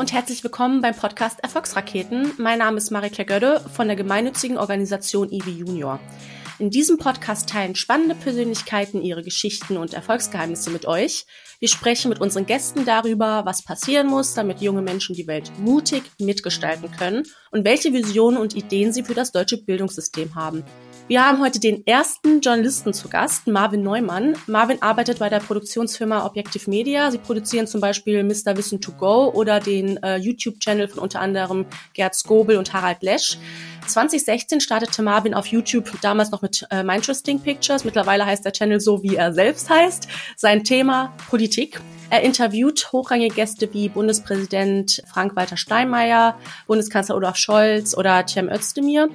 und herzlich willkommen beim Podcast Erfolgsraketen. Mein Name ist Marie-Claire Gödde von der gemeinnützigen Organisation IWI Junior. In diesem Podcast teilen spannende Persönlichkeiten ihre Geschichten und Erfolgsgeheimnisse mit euch. Wir sprechen mit unseren Gästen darüber, was passieren muss, damit junge Menschen die Welt mutig mitgestalten können und welche Visionen und Ideen sie für das deutsche Bildungssystem haben. Wir haben heute den ersten Journalisten zu Gast, Marvin Neumann. Marvin arbeitet bei der Produktionsfirma Objective Media. Sie produzieren zum Beispiel Mr. Wissen to Go oder den äh, YouTube-Channel von unter anderem Gerd Skobel und Harald Lesch. 2016 startete Marvin auf YouTube damals noch mit äh, Interesting Pictures. Mittlerweile heißt der Channel so, wie er selbst heißt. Sein Thema Politik. Er interviewt hochrangige Gäste wie Bundespräsident Frank-Walter Steinmeier, Bundeskanzler Olaf Scholz oder Cem Özdemir.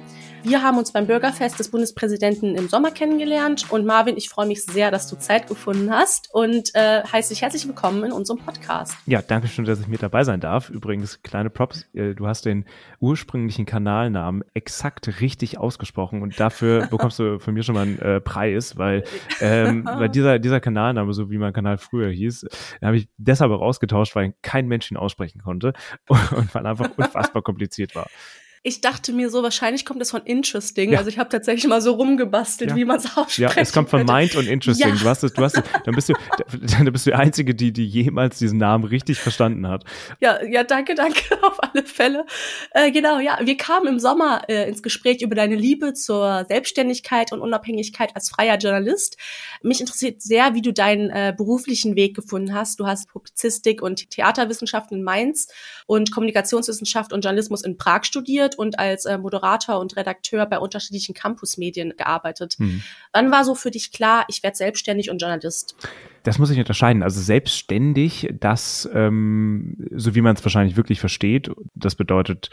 Wir haben uns beim Bürgerfest des Bundespräsidenten im Sommer kennengelernt. Und Marvin, ich freue mich sehr, dass du Zeit gefunden hast. Und äh, heiße dich herzlich willkommen in unserem Podcast. Ja, danke schön, dass ich mit dabei sein darf. Übrigens, kleine Props, äh, du hast den ursprünglichen Kanalnamen exakt richtig ausgesprochen. Und dafür bekommst du von mir schon mal einen äh, Preis, weil, ähm, weil dieser, dieser Kanalname, so wie mein Kanal früher hieß, habe ich deshalb auch ausgetauscht, weil kein Mensch ihn aussprechen konnte. Und weil einfach unfassbar kompliziert war ich dachte mir so, wahrscheinlich kommt es von Interesting. Ja. Also ich habe tatsächlich mal so rumgebastelt, ja. wie man es ausspricht. Ja, es kommt von Mind und Interesting. Ja. Du hast es, du hast es, dann bist du, dann bist du die Einzige, die, die jemals diesen Namen richtig verstanden hat. Ja, ja, danke, danke, auf alle Fälle. Äh, genau, ja, wir kamen im Sommer äh, ins Gespräch über deine Liebe zur Selbstständigkeit und Unabhängigkeit als freier Journalist. Mich interessiert sehr, wie du deinen äh, beruflichen Weg gefunden hast. Du hast Publizistik und Theaterwissenschaften in Mainz und Kommunikationswissenschaft und Journalismus in Prag studiert und als äh, Moderator und Redakteur bei unterschiedlichen Campusmedien gearbeitet. Mhm. Wann war so für dich klar, ich werde selbstständig und Journalist? Das muss ich unterscheiden. Also selbstständig, das, ähm, so wie man es wahrscheinlich wirklich versteht, das bedeutet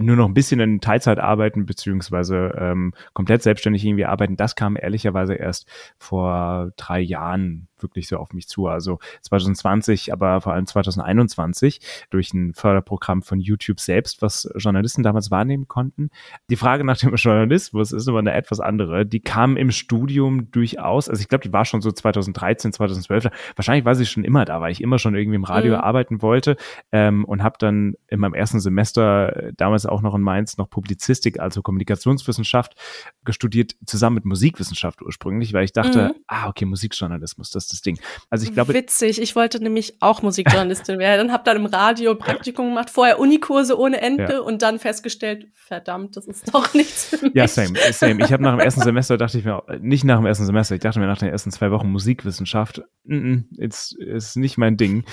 nur noch ein bisschen in Teilzeit arbeiten, beziehungsweise ähm, komplett selbstständig irgendwie arbeiten, das kam ehrlicherweise erst vor drei Jahren wirklich so auf mich zu. Also 2020, aber vor allem 2021 durch ein Förderprogramm von YouTube selbst, was Journalisten damals wahrnehmen konnten. Die Frage nach dem Journalismus ist aber eine etwas andere. Die kam im Studium durchaus, also ich glaube, die war schon so 2013, 2012. Wahrscheinlich war sie schon immer da, weil ich immer schon irgendwie im Radio mhm. arbeiten wollte ähm, und habe dann in meinem ersten Semester äh, damals auch noch in Mainz noch Publizistik, also Kommunikationswissenschaft gestudiert, zusammen mit Musikwissenschaft ursprünglich, weil ich dachte, mhm. ah, okay, Musikjournalismus, das ist das Ding. Also ich glaube. Witzig, ich wollte nämlich auch Musikjournalistin werden, habe dann im Radio Praktikum gemacht, vorher Unikurse ohne Ende ja. und dann festgestellt, verdammt, das ist doch nichts für mich. Ja, same, same. Ich habe nach dem ersten Semester dachte ich mir, nicht nach dem ersten Semester, ich dachte mir nach den ersten zwei Wochen Musikwissenschaft, mm, ist, nicht mein Ding.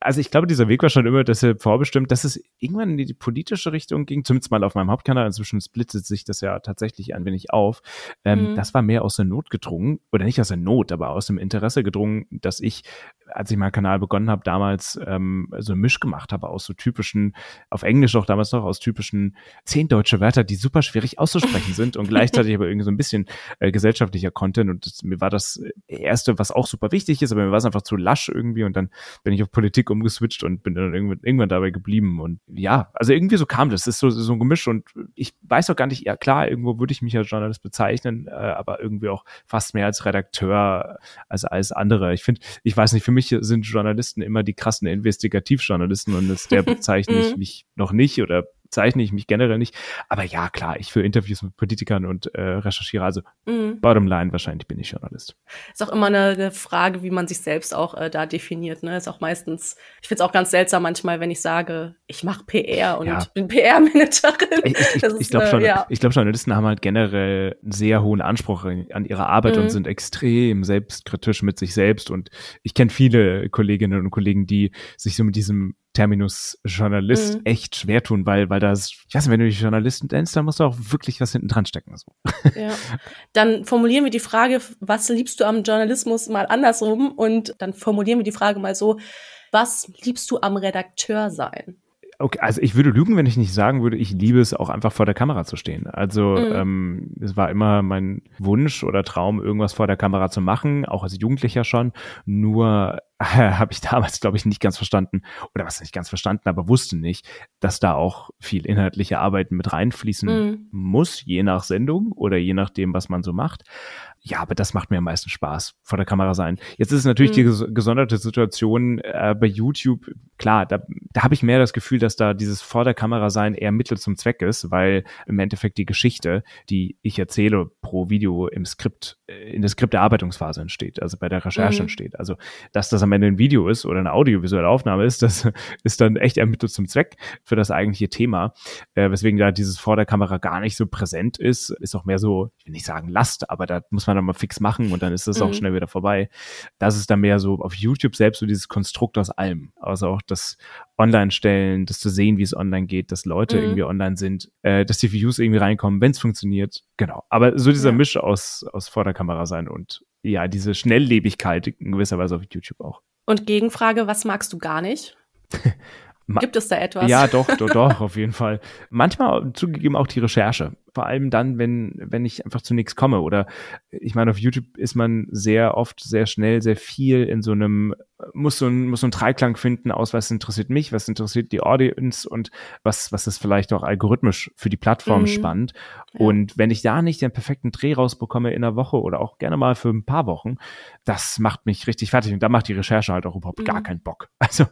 Also ich glaube, dieser Weg war schon immer deshalb vorbestimmt, dass es irgendwann in die politische Richtung ging, zumindest mal auf meinem Hauptkanal, inzwischen splittet sich das ja tatsächlich ein wenig auf. Ähm, mhm. Das war mehr aus der Not gedrungen, oder nicht aus der Not, aber aus dem Interesse gedrungen, dass ich, als ich meinen Kanal begonnen habe, damals ähm, so ein Misch gemacht habe aus so typischen, auf Englisch auch damals noch, aus typischen zehn deutsche Wörter, die super schwierig auszusprechen sind und gleichzeitig aber irgendwie so ein bisschen äh, gesellschaftlicher Content. Und das, mir war das Erste, was auch super wichtig ist, aber mir war es einfach zu lasch irgendwie und dann bin ich auf Politik umgeswitcht und bin dann irgendwann, irgendwann dabei geblieben. Und ja, also irgendwie so kam das. Das ist so, so ein Gemisch und ich weiß auch gar nicht, ja klar, irgendwo würde ich mich als Journalist bezeichnen, äh, aber irgendwie auch fast mehr als Redakteur als alles andere andere. Ich finde, ich weiß nicht, für mich sind Journalisten immer die krassen Investigativjournalisten und das, der bezeichne ich mich noch nicht oder zeichne ich mich generell nicht. Aber ja, klar, ich führe Interviews mit Politikern und äh, recherchiere. Also mhm. bottom line, wahrscheinlich bin ich Journalist. Ist auch immer eine, eine Frage, wie man sich selbst auch äh, da definiert. Ne? Ist auch meistens, ich finde es auch ganz seltsam manchmal, wenn ich sage, ich mache PR und ja. bin PR-Managerin. Ich, ich, ich glaube schon, äh, ja. ich glaube, Journalisten haben halt generell einen sehr hohen Anspruch an ihre Arbeit mhm. und sind extrem selbstkritisch mit sich selbst. Und ich kenne viele Kolleginnen und Kollegen, die sich so mit diesem Terminus Journalist mhm. echt schwer tun, weil, weil das, ich weiß nicht, wenn du dich Journalisten nennst, dann musst du auch wirklich was hinten dran stecken. So. Ja. Dann formulieren wir die Frage, was liebst du am Journalismus mal andersrum und dann formulieren wir die Frage mal so, was liebst du am Redakteur sein? Okay, also ich würde lügen, wenn ich nicht sagen würde, ich liebe es auch einfach vor der Kamera zu stehen. Also mhm. ähm, es war immer mein Wunsch oder Traum, irgendwas vor der Kamera zu machen, auch als Jugendlicher schon. Nur habe ich damals, glaube ich, nicht ganz verstanden, oder was nicht ganz verstanden, aber wusste nicht, dass da auch viel inhaltliche Arbeiten mit reinfließen mhm. muss, je nach Sendung oder je nachdem, was man so macht. Ja, aber das macht mir am meisten Spaß, vor der Kamera sein. Jetzt ist es natürlich mhm. die gesonderte Situation äh, bei YouTube. Klar, da, da habe ich mehr das Gefühl, dass da dieses vor der Kamera sein eher Mittel zum Zweck ist, weil im Endeffekt die Geschichte, die ich erzähle pro Video im Skript, äh, in der Skripterarbeitungsphase entsteht, also bei der Recherche mhm. entsteht. Also, dass das am Ende ein Video ist oder eine audiovisuelle Aufnahme ist, das ist dann echt eher Mittel zum Zweck für das eigentliche Thema. Äh, weswegen da dieses vor der Kamera gar nicht so präsent ist, ist auch mehr so, ich will nicht sagen Last, aber da muss man man dann mal fix machen und dann ist es mhm. auch schnell wieder vorbei. Das ist dann mehr so auf YouTube selbst so dieses Konstrukt aus allem. Also auch das Online-Stellen, das zu sehen, wie es online geht, dass Leute mhm. irgendwie online sind, äh, dass die Views irgendwie reinkommen, wenn es funktioniert. Genau. Aber so dieser ja. Misch aus, aus Vorderkamera sein und ja, diese Schnelllebigkeit in gewisser Weise auf YouTube auch. Und Gegenfrage, was magst du gar nicht? Gibt es da etwas? Ja, doch, doch, doch, auf jeden Fall. Manchmal zugegeben auch die Recherche. Vor allem dann, wenn, wenn ich einfach zu nichts komme. Oder ich meine, auf YouTube ist man sehr oft, sehr schnell, sehr viel in so einem, muss so ein, muss so ein Dreiklang finden aus, was interessiert mich, was interessiert die Audience und was, was ist vielleicht auch algorithmisch für die Plattform mhm. spannend. Ja. Und wenn ich da nicht den perfekten Dreh rausbekomme in einer Woche oder auch gerne mal für ein paar Wochen, das macht mich richtig fertig. Und da macht die Recherche halt auch überhaupt mhm. gar keinen Bock. Also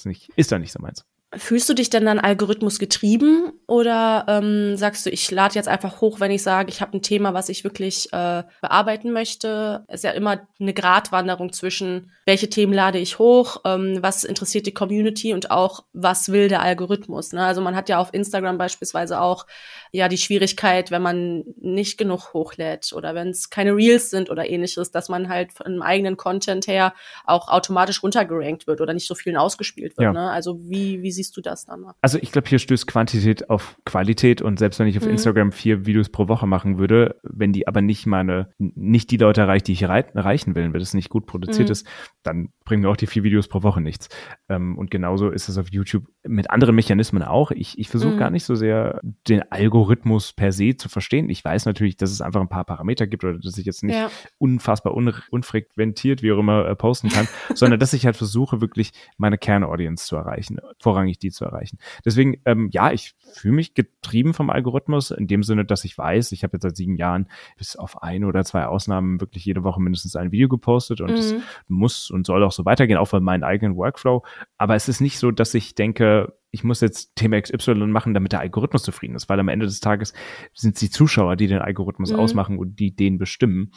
ist nicht, ist da nicht so meins. Fühlst du dich denn dann Algorithmus getrieben oder ähm, sagst du, ich lade jetzt einfach hoch, wenn ich sage, ich habe ein Thema, was ich wirklich äh, bearbeiten möchte? Es ist ja immer eine Gratwanderung zwischen, welche Themen lade ich hoch, ähm, was interessiert die Community und auch, was will der Algorithmus. Ne? Also man hat ja auf Instagram beispielsweise auch ja die Schwierigkeit, wenn man nicht genug hochlädt oder wenn es keine Reels sind oder ähnliches, dass man halt von einem eigenen Content her auch automatisch runtergerankt wird oder nicht so vielen ausgespielt wird. Ja. Ne? Also wie, wie siehst du das dann? Also ich glaube, hier stößt Quantität auf Qualität und selbst wenn ich auf mhm. Instagram vier Videos pro Woche machen würde, wenn die aber nicht meine, nicht die Leute erreicht, die ich erreichen will, wenn es nicht gut produziert mhm. ist, dann bringen mir auch die vier Videos pro Woche nichts. Ähm, und genauso ist es auf YouTube mit anderen Mechanismen auch. Ich, ich versuche mhm. gar nicht so sehr den Algorithmus per se zu verstehen. Ich weiß natürlich, dass es einfach ein paar Parameter gibt oder dass ich jetzt nicht ja. unfassbar un unfrequentiert, wie auch immer, äh, posten kann, sondern dass ich halt versuche, wirklich meine Kernaudience zu erreichen, vorrangig die zu erreichen. Deswegen, ähm, ja, ich fühle mich getrieben vom Algorithmus in dem Sinne, dass ich weiß, ich habe jetzt seit sieben Jahren bis auf ein oder zwei Ausnahmen wirklich jede Woche mindestens ein Video gepostet und es mhm. muss und soll auch so weitergehen, auch für meinen eigenen Workflow. Aber es ist nicht so, dass ich denke, ich muss jetzt Thema XY machen, damit der Algorithmus zufrieden ist, weil am Ende des Tages sind es die Zuschauer, die den Algorithmus mhm. ausmachen und die den bestimmen.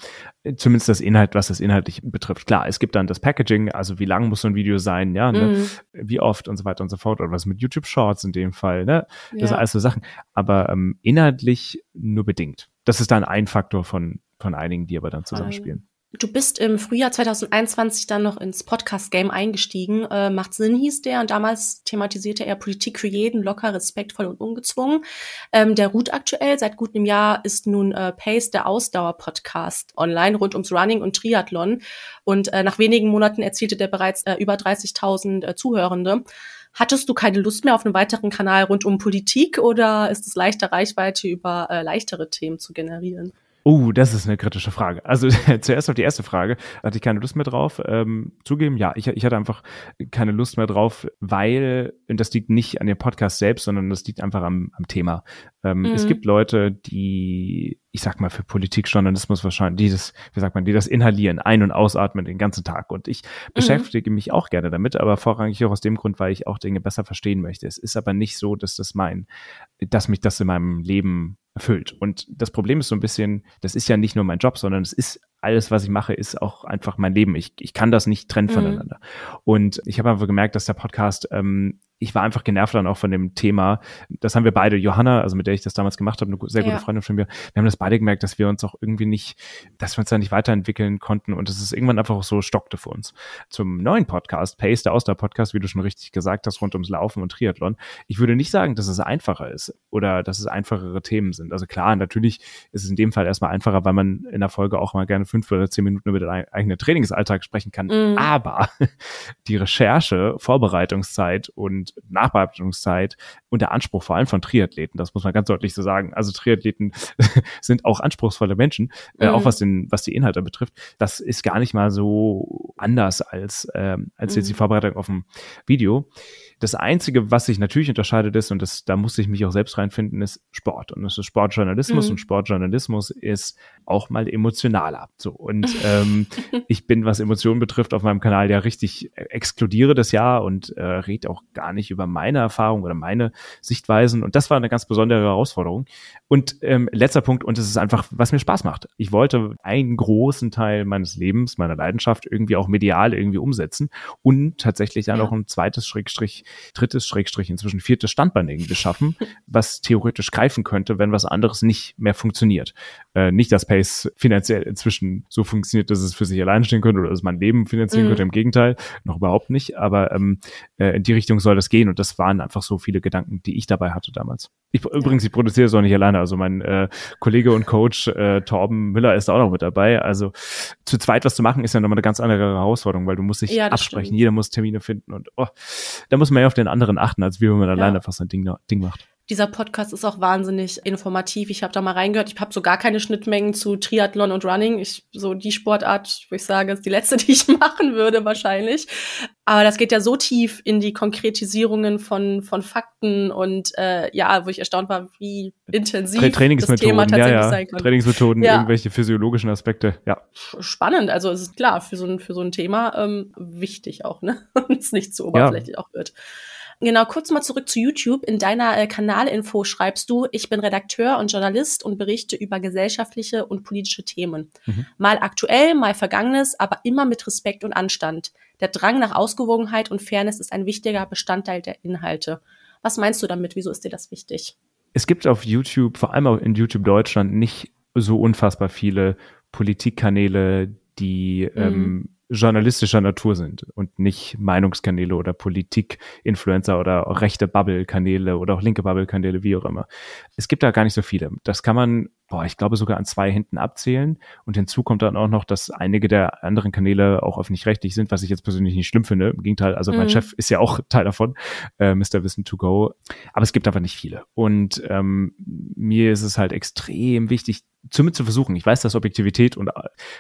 Zumindest das Inhalt, was das inhaltlich betrifft. Klar, es gibt dann das Packaging, also wie lang muss so ein Video sein, ja, ne? mhm. wie oft und so weiter und so fort, oder was mit YouTube Shorts in dem Fall, ne? Das ja. sind alles so Sachen. Aber ähm, inhaltlich nur bedingt. Das ist dann ein Faktor von, von einigen, die aber dann zusammenspielen. Du bist im Frühjahr 2021 dann noch ins Podcast-Game eingestiegen. Äh, Macht Sinn hieß der und damals thematisierte er Politik für jeden, locker, respektvoll und ungezwungen. Ähm, der ruht aktuell. Seit gut einem Jahr ist nun äh, Pace der Ausdauer-Podcast online rund ums Running und Triathlon. Und äh, nach wenigen Monaten erzielte der bereits äh, über 30.000 äh, Zuhörende. Hattest du keine Lust mehr auf einen weiteren Kanal rund um Politik oder ist es leichter, Reichweite über äh, leichtere Themen zu generieren? Oh, das ist eine kritische Frage. Also zuerst auf die erste Frage, hatte ich keine Lust mehr drauf. Ähm, zugeben, ja, ich, ich hatte einfach keine Lust mehr drauf, weil, und das liegt nicht an dem Podcast selbst, sondern das liegt einfach am, am Thema. Ähm, mhm. Es gibt Leute, die, ich sag mal, für Politikjournalismus wahrscheinlich, die das, wie sagt man, die das inhalieren, ein- und ausatmen den ganzen Tag. Und ich mhm. beschäftige mich auch gerne damit, aber vorrangig auch aus dem Grund, weil ich auch Dinge besser verstehen möchte. Es ist aber nicht so, dass das mein, dass mich das in meinem Leben erfüllt. Und das Problem ist so ein bisschen, das ist ja nicht nur mein Job, sondern es ist alles, was ich mache, ist auch einfach mein Leben. Ich, ich kann das nicht trennen mhm. voneinander. Und ich habe einfach gemerkt, dass der Podcast ähm, ich war einfach genervt dann auch von dem Thema. Das haben wir beide, Johanna, also mit der ich das damals gemacht habe, eine sehr gute ja. Freundin von mir, wir haben das beide gemerkt, dass wir uns auch irgendwie nicht, dass wir uns da nicht weiterentwickeln konnten und dass es irgendwann einfach auch so stockte für uns. Zum neuen Podcast, Pace, der Ausdauer-Podcast, wie du schon richtig gesagt hast, rund ums Laufen und Triathlon. Ich würde nicht sagen, dass es einfacher ist oder dass es einfachere Themen sind. Also klar, natürlich ist es in dem Fall erstmal einfacher, weil man in der Folge auch mal gerne fünf oder zehn Minuten über den eigenen Trainingsalltag sprechen kann. Mhm. Aber die Recherche, Vorbereitungszeit und Nachbearbeitungszeit und der Anspruch vor allem von Triathleten, das muss man ganz deutlich so sagen. Also Triathleten sind auch anspruchsvolle Menschen, äh, auch mhm. was den, was die Inhalte betrifft. Das ist gar nicht mal so anders als, ähm, als jetzt die mhm. Vorbereitung auf dem Video. Das Einzige, was sich natürlich unterscheidet ist, und das, da musste ich mich auch selbst reinfinden, ist Sport. Und es ist Sportjournalismus mhm. und Sportjournalismus ist auch mal emotionaler. So. Und ähm, ich bin, was Emotionen betrifft, auf meinem Kanal ja richtig exkludiere das Jahr und äh, rede auch gar nicht über meine Erfahrung oder meine Sichtweisen. Und das war eine ganz besondere Herausforderung. Und ähm, letzter Punkt, und es ist einfach, was mir Spaß macht. Ich wollte einen großen Teil meines Lebens, meiner Leidenschaft irgendwie auch medial irgendwie umsetzen und tatsächlich dann ja. auch ein zweites Schrägstrich drittes, Schrägstrich inzwischen viertes Standbein irgendwie schaffen, was theoretisch greifen könnte, wenn was anderes nicht mehr funktioniert. Äh, nicht, dass Pace finanziell inzwischen so funktioniert, dass es für sich alleine stehen könnte oder dass mein Leben finanzieren mhm. könnte. Im Gegenteil, noch überhaupt nicht. Aber ähm, äh, in die Richtung soll das gehen. Und das waren einfach so viele Gedanken, die ich dabei hatte damals. Ich, übrigens, ich produziere es auch nicht alleine. Also mein äh, Kollege und Coach äh, Torben Müller ist auch noch mit dabei. Also zu zweit was zu machen, ist ja nochmal eine ganz andere Herausforderung, weil du musst dich ja, absprechen. Stimmt. Jeder muss Termine finden und oh, da muss man ja auf den anderen achten, als wie wenn man ja. alleine einfach sein Ding, Ding macht. Dieser Podcast ist auch wahnsinnig informativ. Ich habe da mal reingehört. Ich habe so gar keine Schnittmengen zu Triathlon und Running. Ich, so die Sportart, wo ich sage, ist die letzte, die ich machen würde wahrscheinlich. Aber das geht ja so tief in die Konkretisierungen von, von Fakten und äh, ja, wo ich erstaunt war, wie intensiv das Thema tatsächlich ja, ja. sein kann. Trainingsmethoden, ja. irgendwelche physiologischen Aspekte, ja. Spannend, also es ist klar, für so ein, für so ein Thema ähm, wichtig auch, ne? Und es nicht zu oberflächlich auch wird. Genau, kurz mal zurück zu YouTube. In deiner äh, Kanalinfo schreibst du, ich bin Redakteur und Journalist und berichte über gesellschaftliche und politische Themen. Mhm. Mal aktuell, mal vergangenes, aber immer mit Respekt und Anstand. Der Drang nach Ausgewogenheit und Fairness ist ein wichtiger Bestandteil der Inhalte. Was meinst du damit? Wieso ist dir das wichtig? Es gibt auf YouTube, vor allem auch in YouTube Deutschland, nicht so unfassbar viele Politikkanäle, die mhm. ähm, journalistischer Natur sind und nicht Meinungskanäle oder Politik-Influencer oder rechte Bubble-Kanäle oder auch linke Bubble-Kanäle, wie auch immer. Es gibt da gar nicht so viele. Das kann man, boah, ich glaube sogar an zwei Händen abzählen. Und hinzu kommt dann auch noch, dass einige der anderen Kanäle auch öffentlich-rechtlich sind, was ich jetzt persönlich nicht schlimm finde. Im Gegenteil, also mhm. mein Chef ist ja auch Teil davon, äh, Mr. Wissen to go. Aber es gibt einfach nicht viele. Und ähm, mir ist es halt extrem wichtig, zumindest zu versuchen. Ich weiß, dass Objektivität und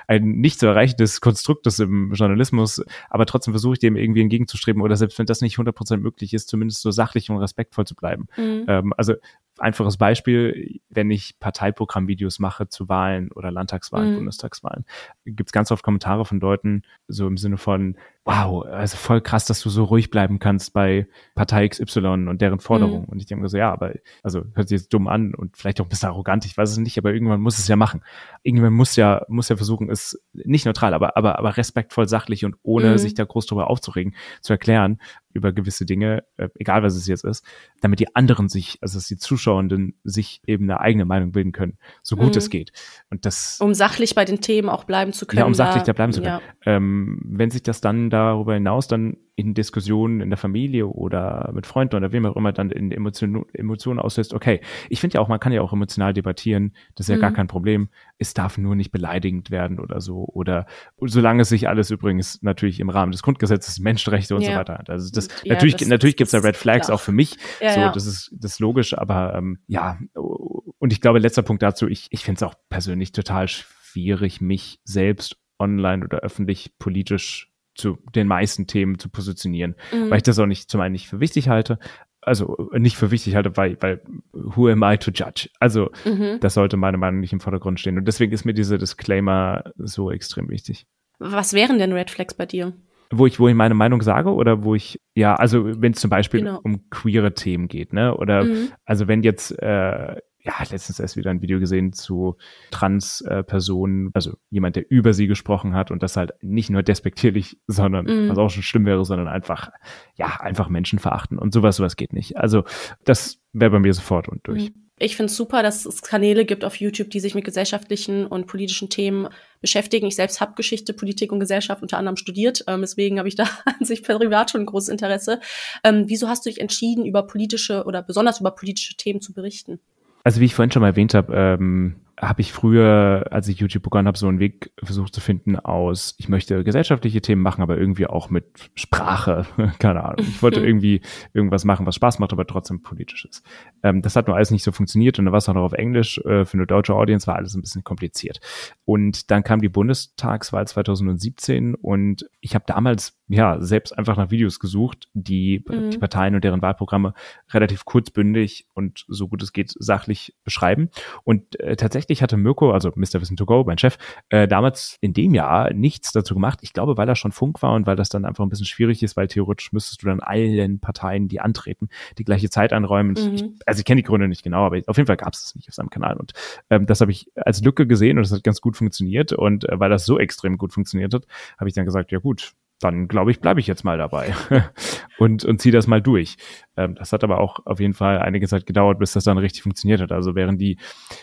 ein nicht zu erreichendes Konstrukt ist im Journalismus, aber trotzdem versuche ich dem irgendwie entgegenzustreben oder selbst wenn das nicht 100% möglich ist, zumindest so sachlich und respektvoll zu bleiben. Mhm. Ähm, also einfaches Beispiel, wenn ich Parteiprogrammvideos mache zu Wahlen oder Landtagswahlen, mhm. Bundestagswahlen, gibt es ganz oft Kommentare von Leuten, so im Sinne von, wow, also voll krass, dass du so ruhig bleiben kannst bei Partei XY und deren Forderungen. Mhm. Und ich denke so, ja, aber, also hört sich jetzt dumm an und vielleicht auch ein bisschen arrogant, ich weiß es nicht, aber irgendwann muss es ja machen. Irgendwann muss ja, muss ja versuchen, es nicht neutral, aber, aber, aber respektvoll, sachlich und ohne mhm. sich da groß drüber aufzuregen, zu erklären, über gewisse Dinge, äh, egal was es jetzt ist, damit die anderen sich, also dass die Zuschauenden sich eben eine eigene Meinung bilden können, so gut mhm. es geht. Und das um sachlich bei den Themen auch bleiben zu können. Ja, um sachlich da, da bleiben zu können. Ja. Ähm, wenn sich das dann darüber hinaus dann in Diskussionen in der Familie oder mit Freunden oder wem auch immer dann in Emotionen, Emotionen auslöst, okay, ich finde ja auch, man kann ja auch emotional debattieren, das ist ja mhm. gar kein Problem. Es darf nur nicht beleidigend werden oder so. Oder solange es sich alles übrigens natürlich im Rahmen des Grundgesetzes, Menschenrechte und ja. so weiter hat. Also das ja, natürlich, das, natürlich gibt es da Red Flags klar. auch für mich. Ja, so, das ist das ist logisch, aber ähm, ja, und ich glaube, letzter Punkt dazu, ich, ich finde es auch persönlich total schwierig, mich selbst online oder öffentlich politisch zu den meisten Themen zu positionieren, mhm. weil ich das auch nicht zum einen nicht für wichtig halte, also nicht für wichtig halte, weil, weil who am I to judge? Also mhm. das sollte meiner Meinung nach nicht im Vordergrund stehen. Und deswegen ist mir dieser Disclaimer so extrem wichtig. Was wären denn Red Flags bei dir? Wo ich, wo ich meine Meinung sage oder wo ich, ja, also wenn es zum Beispiel genau. um queere Themen geht, ne? Oder mhm. also wenn jetzt äh, ja, letztens erst wieder ein Video gesehen zu Trans-Personen, also jemand, der über sie gesprochen hat und das halt nicht nur despektierlich, sondern, mm. was auch schon schlimm wäre, sondern einfach, ja, einfach Menschen verachten und sowas, sowas geht nicht. Also, das wäre bei mir sofort und durch. Mhm. Ich finde es super, dass es Kanäle gibt auf YouTube, die sich mit gesellschaftlichen und politischen Themen beschäftigen. Ich selbst habe Geschichte, Politik und Gesellschaft unter anderem studiert. Ähm, deswegen habe ich da an sich privat schon ein großes Interesse. Ähm, wieso hast du dich entschieden, über politische oder besonders über politische Themen zu berichten? Also wie ich vorhin schon mal erwähnt habe, ähm, habe ich früher, als ich YouTube begonnen habe, so einen Weg versucht zu finden aus, ich möchte gesellschaftliche Themen machen, aber irgendwie auch mit Sprache, keine Ahnung. Ich wollte irgendwie irgendwas machen, was Spaß macht, aber trotzdem politisch ist. Ähm, das hat nur alles nicht so funktioniert und dann war es auch noch auf Englisch. Äh, für eine deutsche Audience war alles ein bisschen kompliziert. Und dann kam die Bundestagswahl 2017 und ich habe damals ja selbst einfach nach Videos gesucht, die mhm. die Parteien und deren Wahlprogramme relativ kurzbündig und so gut es geht sachlich beschreiben. Und äh, tatsächlich hatte Mirko, also Mr. Wissen to Go, mein Chef, äh, damals in dem Jahr nichts dazu gemacht. Ich glaube, weil er schon Funk war und weil das dann einfach ein bisschen schwierig ist, weil theoretisch müsstest du dann allen Parteien, die antreten, die gleiche Zeit einräumen. Mhm. Ich, also ich kenne die Gründe nicht genau, aber auf jeden Fall gab es das nicht auf seinem Kanal. Und ähm, das habe ich als Lücke gesehen und das hat ganz gut funktioniert. Und äh, weil das so extrem gut funktioniert hat, habe ich dann gesagt, ja gut, dann glaube ich, bleibe ich jetzt mal dabei und, und ziehe das mal durch. Ähm, das hat aber auch auf jeden Fall einige Zeit gedauert, bis das dann richtig funktioniert hat. Also während die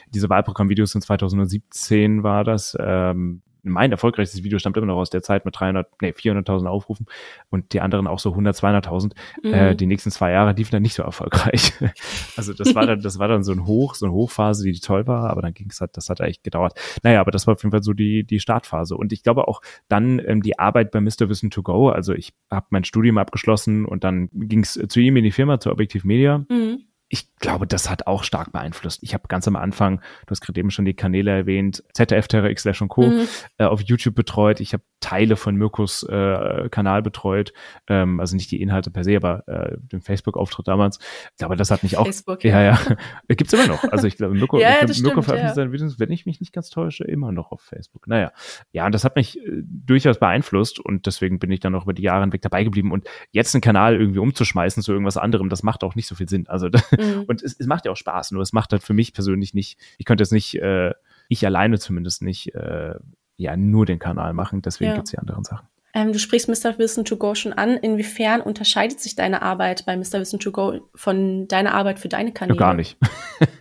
diese Wahlprogrammvideos in 2017 war das, ähm, mein erfolgreichstes Video stammt immer noch aus der Zeit mit 300, nee, 400.000 Aufrufen und die anderen auch so 100, 200.000. Mhm. Äh, die nächsten zwei Jahre liefen dann nicht so erfolgreich. also das war dann, das war dann so ein Hoch, so eine Hochphase, die toll war, aber dann ging es halt, das hat echt gedauert. Naja, aber das war auf jeden Fall so die, die Startphase. Und ich glaube auch dann ähm, die Arbeit bei Mr. Wissen to Go. Also ich habe mein Studium abgeschlossen und dann ging es zu ihm in die Firma, zu Objektiv Media. Mhm ich glaube, das hat auch stark beeinflusst. Ich habe ganz am Anfang, du hast gerade eben schon die Kanäle erwähnt, ZDF, Terra X und Co. Mhm. Äh, auf YouTube betreut. Ich habe Teile von Mirkos äh, Kanal betreut. Ähm, also nicht die Inhalte per se, aber äh, den Facebook-Auftritt damals. Ich glaube, das hat mich auch. Facebook, ja, ja. ja. Gibt's immer noch. Also ich glaube, Mirko, ja, ja, Mirko veröffentlicht ja. seine Videos, wenn ich mich nicht ganz täusche, immer noch auf Facebook. Naja. Ja, und das hat mich äh, durchaus beeinflusst und deswegen bin ich dann auch über die Jahre hinweg dabei geblieben. Und jetzt einen Kanal irgendwie umzuschmeißen zu irgendwas anderem, das macht auch nicht so viel Sinn. Also Mhm. Und es, es macht ja auch Spaß, nur es macht halt für mich persönlich nicht, ich könnte es nicht, äh, ich alleine zumindest nicht, äh, ja, nur den Kanal machen, deswegen ja. gibt es die anderen Sachen. Ähm, du sprichst Mr. Wissen to Go schon an. Inwiefern unterscheidet sich deine Arbeit bei Mr. Wissen to Go von deiner Arbeit für deine Kanäle? gar nicht.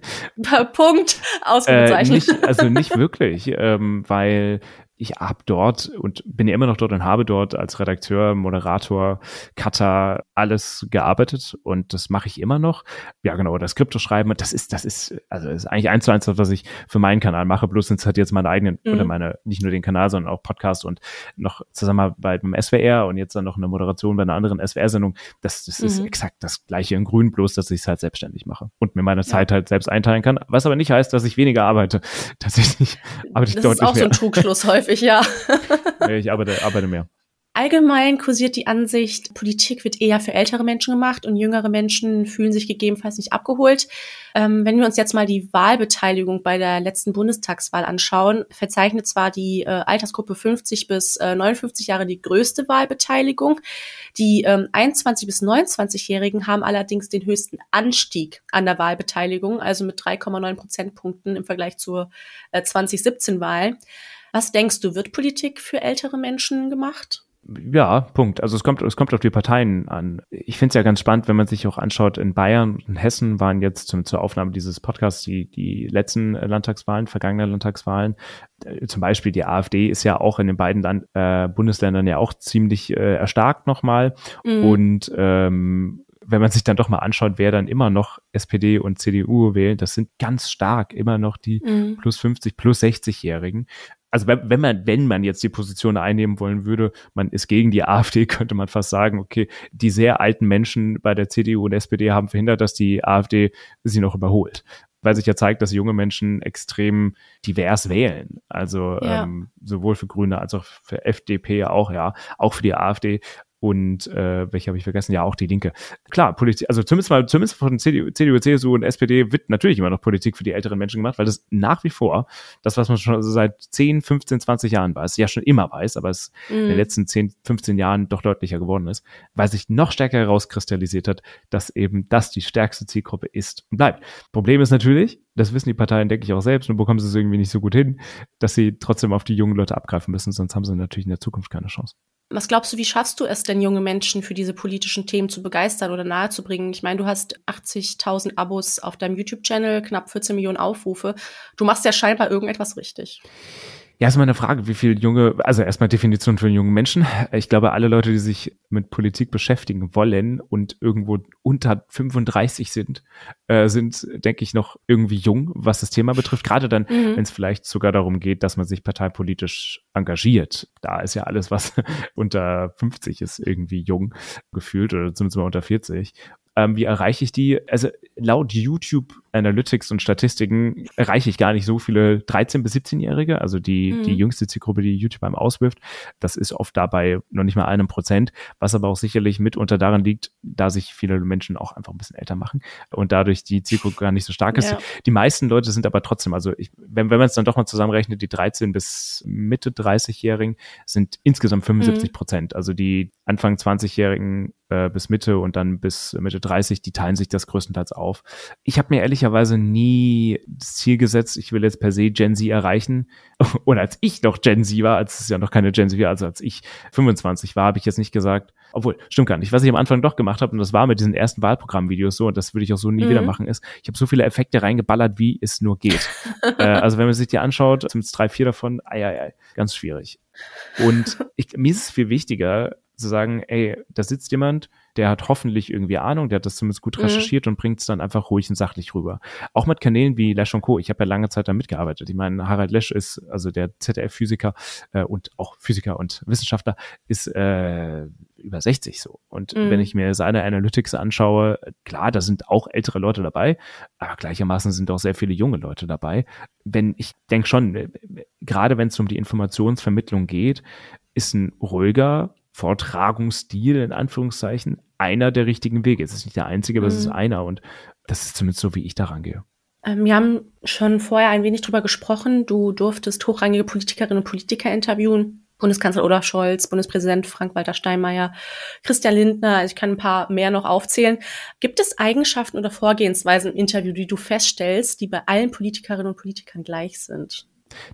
Punkt. Ausrufezeichen. Äh, nicht, also nicht wirklich, ähm, weil ich habe dort und bin ja immer noch dort und habe dort als Redakteur, Moderator, Cutter alles gearbeitet und das mache ich immer noch. Ja, genau, das Skripto schreiben, das ist, das ist, also das ist eigentlich eins zu eins, was ich für meinen Kanal mache, bloß sind es halt jetzt meine eigenen mhm. oder meine, nicht nur den Kanal, sondern auch Podcast und noch Zusammenarbeit mit dem SWR und jetzt dann noch eine Moderation bei einer anderen SWR-Sendung. Das, das mhm. ist exakt das gleiche in Grün, bloß dass ich es halt selbstständig mache und mir meine Zeit ja. halt selbst einteilen kann, was aber nicht heißt, dass ich weniger arbeite. Tatsächlich arbeite ich das deutlich ist auch mehr. so ein Trugschluss häufig häufig, ja. ich arbeite, arbeite mehr. Allgemein kursiert die Ansicht, Politik wird eher für ältere Menschen gemacht und jüngere Menschen fühlen sich gegebenenfalls nicht abgeholt. Ähm, wenn wir uns jetzt mal die Wahlbeteiligung bei der letzten Bundestagswahl anschauen, verzeichnet zwar die äh, Altersgruppe 50 bis äh, 59 Jahre die größte Wahlbeteiligung. Die ähm, 21 bis 29-Jährigen haben allerdings den höchsten Anstieg an der Wahlbeteiligung, also mit 3,9 Prozentpunkten im Vergleich zur äh, 2017-Wahl. Was denkst du, wird Politik für ältere Menschen gemacht? Ja, Punkt. Also es kommt, es kommt auf die Parteien an. Ich finde es ja ganz spannend, wenn man sich auch anschaut, in Bayern und in Hessen waren jetzt zum, zur Aufnahme dieses Podcasts die, die letzten Landtagswahlen, vergangene Landtagswahlen. Äh, zum Beispiel die AfD ist ja auch in den beiden Land, äh, Bundesländern ja auch ziemlich äh, erstarkt nochmal. Mhm. Und ähm, wenn man sich dann doch mal anschaut, wer dann immer noch SPD und CDU wählt, das sind ganz stark immer noch die mhm. plus 50, plus 60-Jährigen also wenn, man, wenn man jetzt die Position einnehmen wollen würde, man ist gegen die AfD, könnte man fast sagen, okay, die sehr alten Menschen bei der CDU und SPD haben verhindert, dass die AfD sie noch überholt. Weil sich ja zeigt, dass junge Menschen extrem divers wählen. Also ja. ähm, sowohl für Grüne als auch für FDP auch, ja, auch für die AfD und äh, welche habe ich vergessen? Ja, auch die Linke. Klar, Politik, also zumindest mal, zumindest von CDU, CDU, CSU und SPD wird natürlich immer noch Politik für die älteren Menschen gemacht, weil das nach wie vor, das, was man schon seit 10, 15, 20 Jahren weiß, ja schon immer weiß, aber es mm. in den mhm. letzten 10, 15 Jahren doch deutlicher geworden ist, weil sich noch stärker herauskristallisiert hat, dass eben das die stärkste Zielgruppe ist und bleibt. Problem ist natürlich, das wissen die Parteien, denke ich, auch selbst und bekommen sie es irgendwie nicht so gut hin, dass sie trotzdem auf die jungen Leute abgreifen müssen, sonst haben sie natürlich in der Zukunft keine Chance. Was glaubst du, wie schaffst du es denn, junge Menschen für diese politischen Themen zu begeistern oder nahezubringen? Ich meine, du hast 80.000 Abos auf deinem YouTube-Channel, knapp 14 Millionen Aufrufe. Du machst ja scheinbar irgendetwas richtig. Ja, ist mal eine Frage, wie viel junge, also erstmal Definition für jungen Menschen. Ich glaube, alle Leute, die sich mit Politik beschäftigen wollen und irgendwo unter 35 sind, äh, sind, denke ich, noch irgendwie jung, was das Thema betrifft. Gerade dann, mhm. wenn es vielleicht sogar darum geht, dass man sich parteipolitisch engagiert. Da ist ja alles, was unter 50 ist, irgendwie jung gefühlt oder zumindest mal unter 40. Ähm, wie erreiche ich die? Also laut YouTube Analytics und Statistiken erreiche ich gar nicht so viele 13- bis 17-Jährige, also die, mhm. die jüngste Zielgruppe, die YouTube einem auswirft. Das ist oft dabei noch nicht mal einem Prozent, was aber auch sicherlich mitunter daran liegt, da sich viele Menschen auch einfach ein bisschen älter machen und dadurch die Zielgruppe gar nicht so stark ist. Ja. Die meisten Leute sind aber trotzdem, also ich, wenn, wenn man es dann doch mal zusammenrechnet, die 13- bis Mitte 30-Jährigen sind insgesamt 75 mhm. Prozent. Mhm. Also die Anfang 20-Jährigen äh, bis Mitte und dann bis Mitte 30, die teilen sich das größtenteils auf. Ich habe mir ehrlicherweise nie das Ziel gesetzt, ich will jetzt per se Gen Z erreichen. Und als ich noch Gen Z war, als es ja noch keine Gen Z war, also als ich 25 war, habe ich jetzt nicht gesagt, obwohl, stimmt gar nicht. Was ich am Anfang doch gemacht habe, und das war mit diesen ersten Wahlprogrammvideos so, und das würde ich auch so nie mhm. wieder machen, ist, ich habe so viele Effekte reingeballert, wie es nur geht. äh, also wenn man sich die anschaut, sind es drei, vier davon, ei, ei, ei, ganz schwierig. Und ich, mir ist es viel wichtiger, zu sagen, ey, da sitzt jemand, der hat hoffentlich irgendwie Ahnung, der hat das zumindest gut mhm. recherchiert mhm. und bringt es dann einfach ruhig und sachlich rüber. Auch mit Kanälen wie Lesch und Co. Ich habe ja lange Zeit da mitgearbeitet. Ich meine, Harald Lesch ist, also der ZDF-Physiker äh, und auch Physiker und Wissenschaftler, ist äh, über 60 so. Und mhm. wenn ich mir seine Analytics anschaue, klar, da sind auch ältere Leute dabei, aber gleichermaßen sind auch sehr viele junge Leute dabei. Wenn ich denke schon, äh, gerade wenn es um die Informationsvermittlung geht, ist ein ruhiger, Vortragungsstil in Anführungszeichen einer der richtigen Wege. Es ist nicht der einzige, aber mhm. es ist mhm. einer und das ist zumindest so, wie ich daran gehe. Ähm, wir haben schon vorher ein wenig drüber gesprochen. Du durftest hochrangige Politikerinnen und Politiker interviewen. Bundeskanzler Olaf Scholz, Bundespräsident Frank-Walter Steinmeier, Christian Lindner, also ich kann ein paar mehr noch aufzählen. Gibt es Eigenschaften oder Vorgehensweisen im Interview, die du feststellst, die bei allen Politikerinnen und Politikern gleich sind?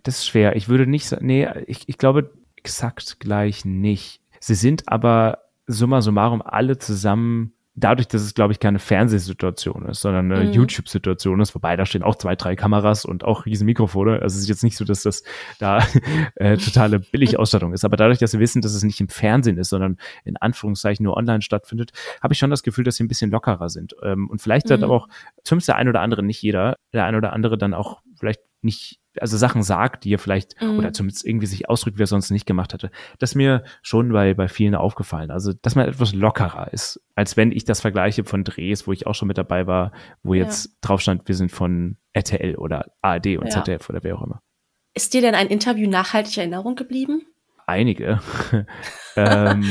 Das ist schwer. Ich würde nicht sagen, nee, ich, ich glaube exakt gleich nicht. Sie sind aber summa summarum alle zusammen dadurch, dass es, glaube ich, keine Fernsehsituation ist, sondern eine mhm. YouTube-Situation ist, wobei da stehen auch zwei, drei Kameras und auch riesen Mikrofone. Also es ist jetzt nicht so, dass das da äh, totale Billigausstattung ist. Aber dadurch, dass wir wissen, dass es nicht im Fernsehen ist, sondern in Anführungszeichen nur online stattfindet, habe ich schon das Gefühl, dass sie ein bisschen lockerer sind. Ähm, und vielleicht mhm. hat aber auch, zumindest der ein oder andere, nicht jeder, der ein oder andere dann auch vielleicht nicht also Sachen sagt, die er vielleicht mhm. oder zumindest irgendwie sich ausdrückt, wie er sonst nicht gemacht hätte. Das ist mir schon bei, bei vielen aufgefallen. Also, dass man etwas lockerer ist, als wenn ich das vergleiche von Drehs, wo ich auch schon mit dabei war, wo jetzt ja. drauf stand, wir sind von RTL oder ARD und ja. ZDF oder wer auch immer. Ist dir denn ein Interview nachhaltig Erinnerung geblieben? Einige. ähm,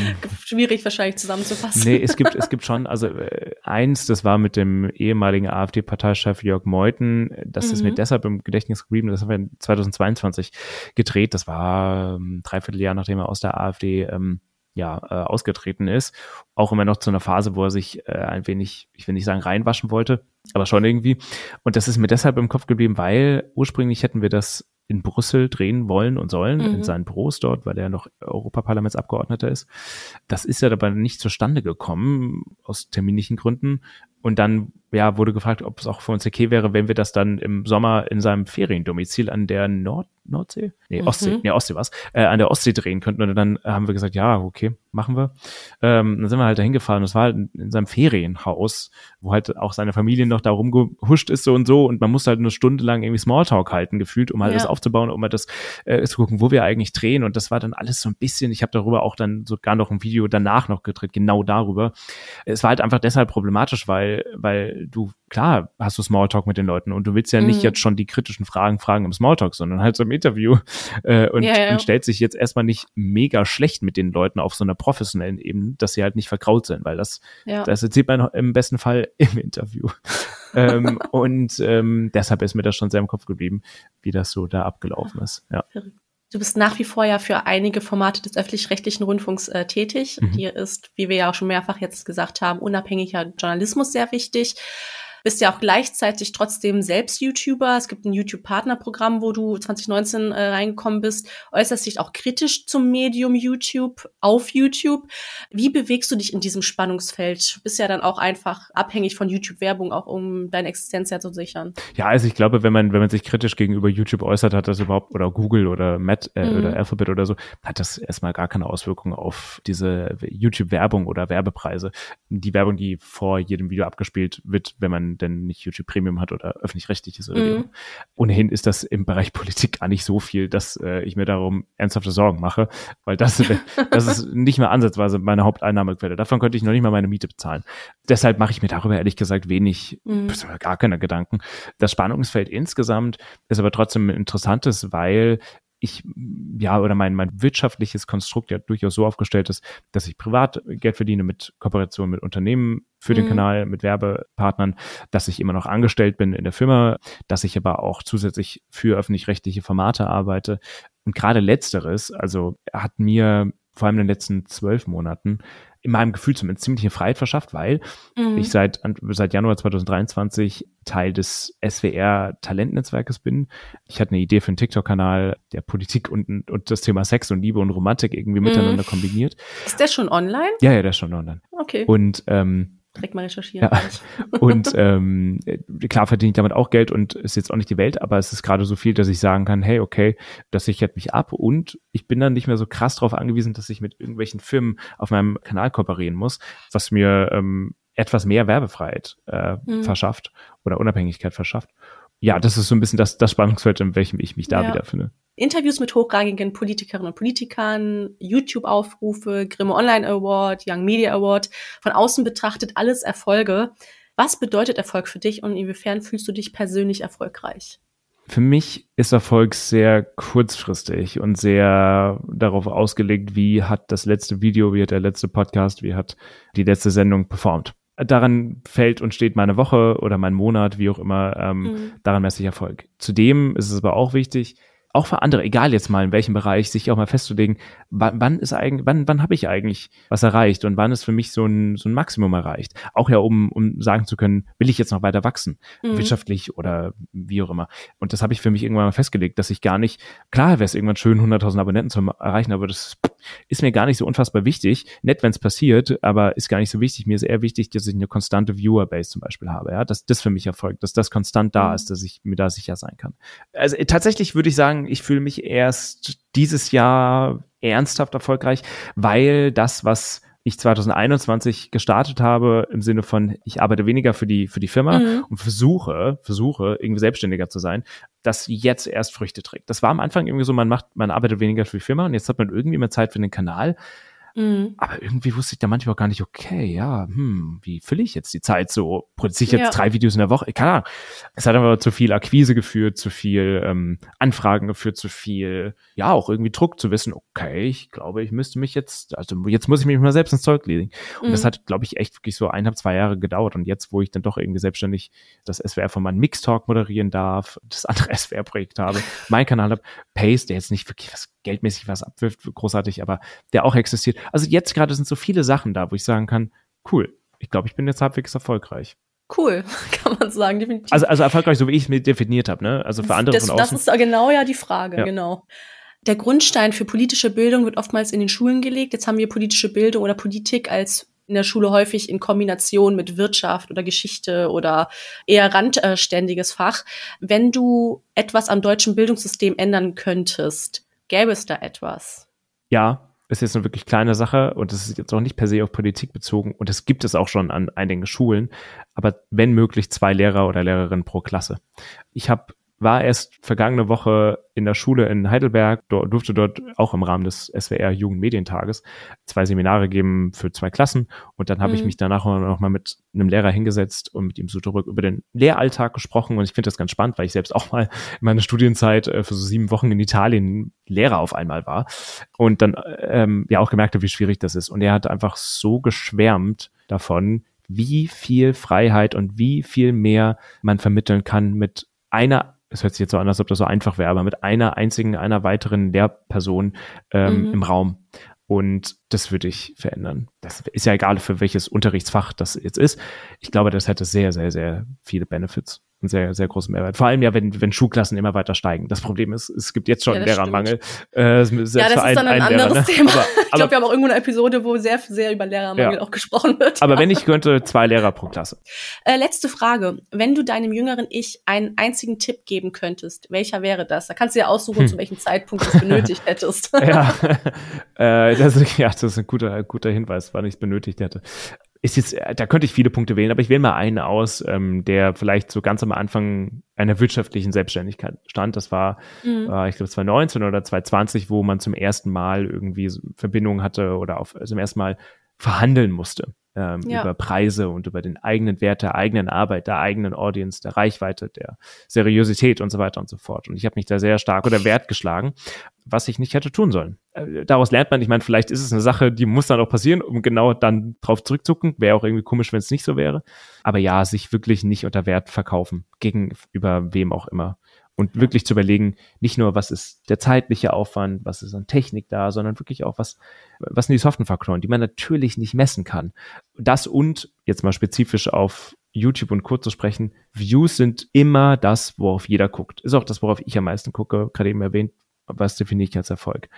Schwierig wahrscheinlich zusammenzufassen. Nee, es gibt, es gibt schon, also äh, eins, das war mit dem ehemaligen AfD-Parteichef Jörg Meuthen, das mhm. ist mir mhm. deshalb im Gedächtnis geblieben, das haben wir 2022 gedreht, das war ähm, dreiviertel Jahr, nachdem er aus der AfD ähm, ja, äh, ausgetreten ist. Auch immer noch zu einer Phase, wo er sich äh, ein wenig, ich will nicht sagen reinwaschen wollte, aber schon irgendwie. Und das ist mir deshalb im Kopf geblieben, weil ursprünglich hätten wir das in Brüssel drehen wollen und sollen, mhm. in seinen Büros dort, weil er noch Europaparlamentsabgeordneter ist. Das ist ja dabei nicht zustande gekommen, aus terminlichen Gründen. Und dann ja, wurde gefragt, ob es auch für uns okay wäre, wenn wir das dann im Sommer in seinem Feriendomizil an der Nord Nordsee? Nee, mhm. Ostsee, nee, Ostsee was, äh, an der Ostsee drehen könnten. Und dann haben wir gesagt, ja, okay, machen wir. Ähm, dann sind wir halt dahin gefahren. Das war halt in seinem Ferienhaus, wo halt auch seine Familie noch da rumgehuscht ist so und so. Und man musste halt eine Stunde lang irgendwie Smalltalk halten, gefühlt, um halt ja. das aufzubauen, um halt das äh, zu gucken, wo wir eigentlich drehen. Und das war dann alles so ein bisschen, ich habe darüber auch dann sogar noch ein Video danach noch gedreht, genau darüber. Es war halt einfach deshalb problematisch, weil, weil du, klar, hast du Smalltalk mit den Leuten und du willst ja mhm. nicht jetzt schon die kritischen Fragen fragen im Smalltalk, sondern halt so im Interview äh, und, ja, ja. und stellt sich jetzt erstmal nicht mega schlecht mit den Leuten auf so einer professionellen Ebene, dass sie halt nicht verkraut sind, weil das, ja. das erzählt man im besten Fall im Interview. ähm, und ähm, deshalb ist mir das schon sehr im Kopf geblieben, wie das so da abgelaufen ist. Ja. Du bist nach wie vor ja für einige Formate des öffentlich-rechtlichen Rundfunks äh, tätig. Mhm. Dir ist, wie wir ja auch schon mehrfach jetzt gesagt haben, unabhängiger Journalismus sehr wichtig. Bist ja auch gleichzeitig trotzdem selbst YouTuber. Es gibt ein YouTube-Partnerprogramm, wo du 2019 äh, reingekommen bist, äußerst dich auch kritisch zum Medium YouTube auf YouTube. Wie bewegst du dich in diesem Spannungsfeld? Du bist ja dann auch einfach abhängig von YouTube-Werbung, auch um deine Existenz ja zu sichern. Ja, also ich glaube, wenn man, wenn man sich kritisch gegenüber YouTube äußert, hat das überhaupt, oder Google oder Matt äh, mhm. oder Alphabet oder so, hat das erstmal gar keine Auswirkungen auf diese YouTube-Werbung oder Werbepreise. Die Werbung, die vor jedem Video abgespielt wird, wenn man denn nicht YouTube Premium hat oder öffentlich-rechtlich ist oder mhm. Ohnehin ist das im Bereich Politik gar nicht so viel, dass äh, ich mir darum ernsthafte Sorgen mache, weil das, das ist nicht mehr ansatzweise meine Haupteinnahmequelle. Davon könnte ich noch nicht mal meine Miete bezahlen. Deshalb mache ich mir darüber ehrlich gesagt wenig, mhm. gar keine Gedanken. Das Spannungsfeld insgesamt ist aber trotzdem ein interessantes, weil ich, ja, oder mein, mein wirtschaftliches Konstrukt ja durchaus so aufgestellt ist, dass ich privat Geld verdiene mit Kooperation mit Unternehmen für den mhm. Kanal, mit Werbepartnern, dass ich immer noch angestellt bin in der Firma, dass ich aber auch zusätzlich für öffentlich-rechtliche Formate arbeite. Und gerade letzteres, also hat mir vor allem in den letzten zwölf Monaten in meinem Gefühl zumindest ziemliche Freiheit verschafft, weil mhm. ich seit, seit Januar 2023 Teil des SWR Talentnetzwerkes bin. Ich hatte eine Idee für einen TikTok-Kanal, der Politik und, und das Thema Sex und Liebe und Romantik irgendwie mhm. miteinander kombiniert. Ist der schon online? Ja, ja, der ist schon online. Okay. Und ähm, direkt mal recherchieren. Ja. Und ähm, klar verdiene ich damit auch Geld und ist jetzt auch nicht die Welt, aber es ist gerade so viel, dass ich sagen kann, hey, okay, das sichert mich ab und ich bin dann nicht mehr so krass darauf angewiesen, dass ich mit irgendwelchen Firmen auf meinem Kanal kooperieren muss, was mir ähm, etwas mehr Werbefreiheit äh, mhm. verschafft oder Unabhängigkeit verschafft. Ja, das ist so ein bisschen das, das Spannungsfeld, in welchem ich mich da ja. wiederfinde. Interviews mit hochrangigen Politikerinnen und Politikern, YouTube-Aufrufe, Grimme Online Award, Young Media Award, von außen betrachtet alles Erfolge. Was bedeutet Erfolg für dich und inwiefern fühlst du dich persönlich erfolgreich? Für mich ist Erfolg sehr kurzfristig und sehr darauf ausgelegt, wie hat das letzte Video, wie hat der letzte Podcast, wie hat die letzte Sendung performt. Daran fällt und steht meine Woche oder mein Monat, wie auch immer, ähm, mhm. daran messe ich Erfolg. Zudem ist es aber auch wichtig, auch für andere, egal jetzt mal in welchem Bereich, sich auch mal festzulegen, wann, wann ist eigentlich, wann, wann habe ich eigentlich was erreicht und wann ist für mich so ein, so ein Maximum erreicht. Auch ja, um, um sagen zu können, will ich jetzt noch weiter wachsen, mhm. wirtschaftlich oder wie auch immer. Und das habe ich für mich irgendwann mal festgelegt, dass ich gar nicht, klar wäre es irgendwann schön, 100.000 Abonnenten zu erreichen, aber das ist mir gar nicht so unfassbar wichtig. Nett, wenn es passiert, aber ist gar nicht so wichtig. Mir ist eher wichtig, dass ich eine konstante Viewer-Base zum Beispiel habe, ja, dass das für mich erfolgt, dass das konstant da mhm. ist, dass ich mir da sicher sein kann. Also tatsächlich würde ich sagen, ich fühle mich erst dieses Jahr ernsthaft erfolgreich, weil das, was ich 2021 gestartet habe im Sinne von, ich arbeite weniger für die, für die Firma mhm. und versuche, versuche, irgendwie selbstständiger zu sein, das jetzt erst Früchte trägt. Das war am Anfang irgendwie so, man macht, man arbeitet weniger für die Firma und jetzt hat man irgendwie mehr Zeit für den Kanal. Mhm. Aber irgendwie wusste ich da manchmal auch gar nicht, okay, ja, hm, wie fülle ich jetzt die Zeit so? Produziere ich jetzt ja. drei Videos in der Woche? Keine Ahnung. Es hat aber zu viel Akquise geführt, zu viel ähm, Anfragen geführt, zu viel, ja, auch irgendwie Druck zu wissen, okay, ich glaube, ich müsste mich jetzt, also jetzt muss ich mich mal selbst ins Zeug legen. Und mhm. das hat, glaube ich, echt wirklich so eineinhalb, zwei Jahre gedauert. Und jetzt, wo ich dann doch irgendwie selbstständig das SWR von meinem Mixtalk moderieren darf, das andere SWR-Projekt habe, mein Kanal habe, Pace, der jetzt nicht wirklich was geldmäßig was abwirft, großartig, aber der auch existiert. Also jetzt gerade sind so viele Sachen da, wo ich sagen kann, cool, ich glaube, ich bin jetzt halbwegs erfolgreich. Cool, kann man sagen, definitiv. Also, also erfolgreich, so wie ich es mir definiert habe, ne? Also für andere das, von außen. Das ist genau ja die Frage, ja. genau. Der Grundstein für politische Bildung wird oftmals in den Schulen gelegt. Jetzt haben wir politische Bildung oder Politik als in der Schule häufig in Kombination mit Wirtschaft oder Geschichte oder eher randständiges Fach. Wenn du etwas am deutschen Bildungssystem ändern könntest, Gäbe es da etwas? Ja, ist jetzt eine wirklich kleine Sache und es ist jetzt auch nicht per se auf Politik bezogen und es gibt es auch schon an einigen Schulen, aber wenn möglich zwei Lehrer oder Lehrerinnen pro Klasse. Ich habe war erst vergangene Woche in der Schule in Heidelberg, durfte dort auch im Rahmen des SWR Jugendmedientages zwei Seminare geben für zwei Klassen. Und dann habe mhm. ich mich danach noch mal mit einem Lehrer hingesetzt und mit ihm so drüber über den Lehralltag gesprochen. Und ich finde das ganz spannend, weil ich selbst auch mal in meiner Studienzeit äh, für so sieben Wochen in Italien Lehrer auf einmal war. Und dann ähm, ja auch gemerkt habe, wie schwierig das ist. Und er hat einfach so geschwärmt davon, wie viel Freiheit und wie viel mehr man vermitteln kann mit einer es hört sich jetzt so an, als ob das so einfach wäre, aber mit einer einzigen, einer weiteren Lehrperson ähm, mhm. im Raum. Und das würde ich verändern. Das ist ja egal, für welches Unterrichtsfach das jetzt ist. Ich glaube, das hätte sehr, sehr, sehr viele Benefits einen sehr, sehr großen Mehrwert. Vor allem ja, wenn, wenn Schulklassen immer weiter steigen. Das Problem ist, es gibt jetzt schon ja, Lehrermangel. Äh, ja, das ist dann ein, ein anderes Lehrer, ne? Thema. Aber, ich glaube, wir haben auch irgendwo eine Episode, wo sehr, sehr über Lehrermangel ja. auch gesprochen wird. Aber wenn ich könnte, zwei Lehrer pro Klasse. Äh, letzte Frage. Wenn du deinem jüngeren Ich einen einzigen Tipp geben könntest, welcher wäre das? Da kannst du ja aussuchen, hm. zu welchem Zeitpunkt du es benötigt hättest. ja, äh, das, ja, das ist ein guter, guter Hinweis, wann ich es benötigt hätte ist jetzt, äh, da könnte ich viele Punkte wählen, aber ich wähle mal einen aus, ähm, der vielleicht so ganz am Anfang einer wirtschaftlichen Selbstständigkeit stand. Das war, mhm. äh, ich glaube, 2019 oder 2020, wo man zum ersten Mal irgendwie Verbindungen hatte oder auf, zum ersten Mal verhandeln musste ähm, ja. über Preise und über den eigenen Wert der eigenen Arbeit, der eigenen Audience, der Reichweite, der Seriosität und so weiter und so fort. Und ich habe mich da sehr stark oder Wert geschlagen, was ich nicht hätte tun sollen. Äh, daraus lernt man, ich meine, vielleicht ist es eine Sache, die muss dann auch passieren, um genau dann drauf zurückzucken. Wäre auch irgendwie komisch, wenn es nicht so wäre. Aber ja, sich wirklich nicht unter Wert verkaufen, gegenüber wem auch immer und wirklich zu überlegen, nicht nur, was ist der zeitliche Aufwand, was ist an Technik da, sondern wirklich auch, was, was sind die soften Faktoren, die man natürlich nicht messen kann. Das und, jetzt mal spezifisch auf YouTube und kurz zu sprechen, Views sind immer das, worauf jeder guckt. Ist auch das, worauf ich am meisten gucke, gerade eben erwähnt, was definiere ich als Erfolg.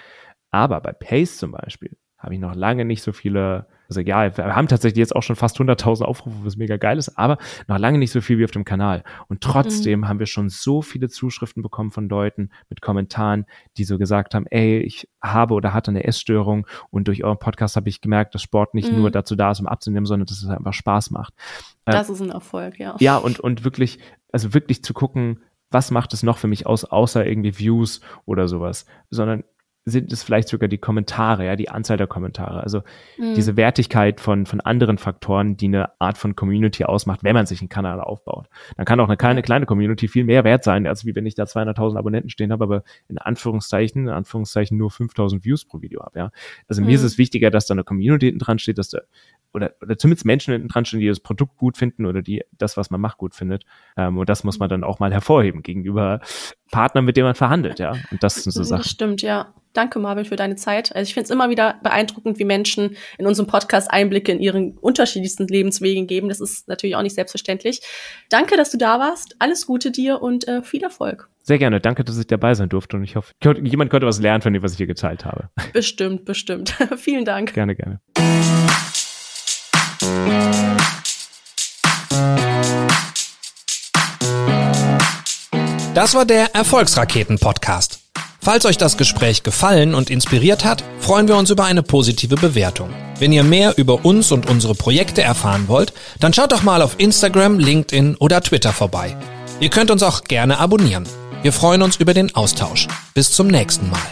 Aber bei Pace zum Beispiel habe ich noch lange nicht so viele also ja, wir haben tatsächlich jetzt auch schon fast 100.000 Aufrufe, was mega geil ist, aber noch lange nicht so viel wie auf dem Kanal. Und trotzdem mhm. haben wir schon so viele Zuschriften bekommen von Leuten mit Kommentaren, die so gesagt haben, ey, ich habe oder hatte eine Essstörung und durch euren Podcast habe ich gemerkt, dass Sport nicht mhm. nur dazu da ist, um abzunehmen, sondern dass es einfach Spaß macht. Äh, das äh, ist ein Erfolg, ja. Ja, und, und wirklich, also wirklich zu gucken, was macht es noch für mich aus, außer irgendwie Views oder sowas, sondern sind es vielleicht sogar die Kommentare, ja, die Anzahl der Kommentare. Also mhm. diese Wertigkeit von, von anderen Faktoren, die eine Art von Community ausmacht, wenn man sich einen Kanal aufbaut. Dann kann auch eine kleine, kleine Community viel mehr wert sein, als wie wenn ich da 200.000 Abonnenten stehen habe, aber in Anführungszeichen, in Anführungszeichen nur 5.000 Views pro Video habe, ja. Also mhm. mir ist es wichtiger, dass da eine Community dran steht, dass da oder, oder zumindest Menschen hinten dran stehen, die das Produkt gut finden oder die das, was man macht, gut findet. Ähm, und das muss man dann auch mal hervorheben gegenüber Partnern, mit denen man verhandelt, ja. Und das sind so Sachen. Das stimmt, ja. Danke, Marvin, für deine Zeit. Also ich finde es immer wieder beeindruckend, wie Menschen in unserem Podcast Einblicke in ihren unterschiedlichsten Lebenswegen geben. Das ist natürlich auch nicht selbstverständlich. Danke, dass du da warst. Alles Gute dir und äh, viel Erfolg. Sehr gerne. Danke, dass ich dabei sein durfte und ich hoffe, jemand konnte was lernen von dem, was ich hier geteilt habe. Bestimmt, bestimmt. Vielen Dank. Gerne, gerne. Das war der Erfolgsraketen-Podcast. Falls euch das Gespräch gefallen und inspiriert hat, freuen wir uns über eine positive Bewertung. Wenn ihr mehr über uns und unsere Projekte erfahren wollt, dann schaut doch mal auf Instagram, LinkedIn oder Twitter vorbei. Ihr könnt uns auch gerne abonnieren. Wir freuen uns über den Austausch. Bis zum nächsten Mal.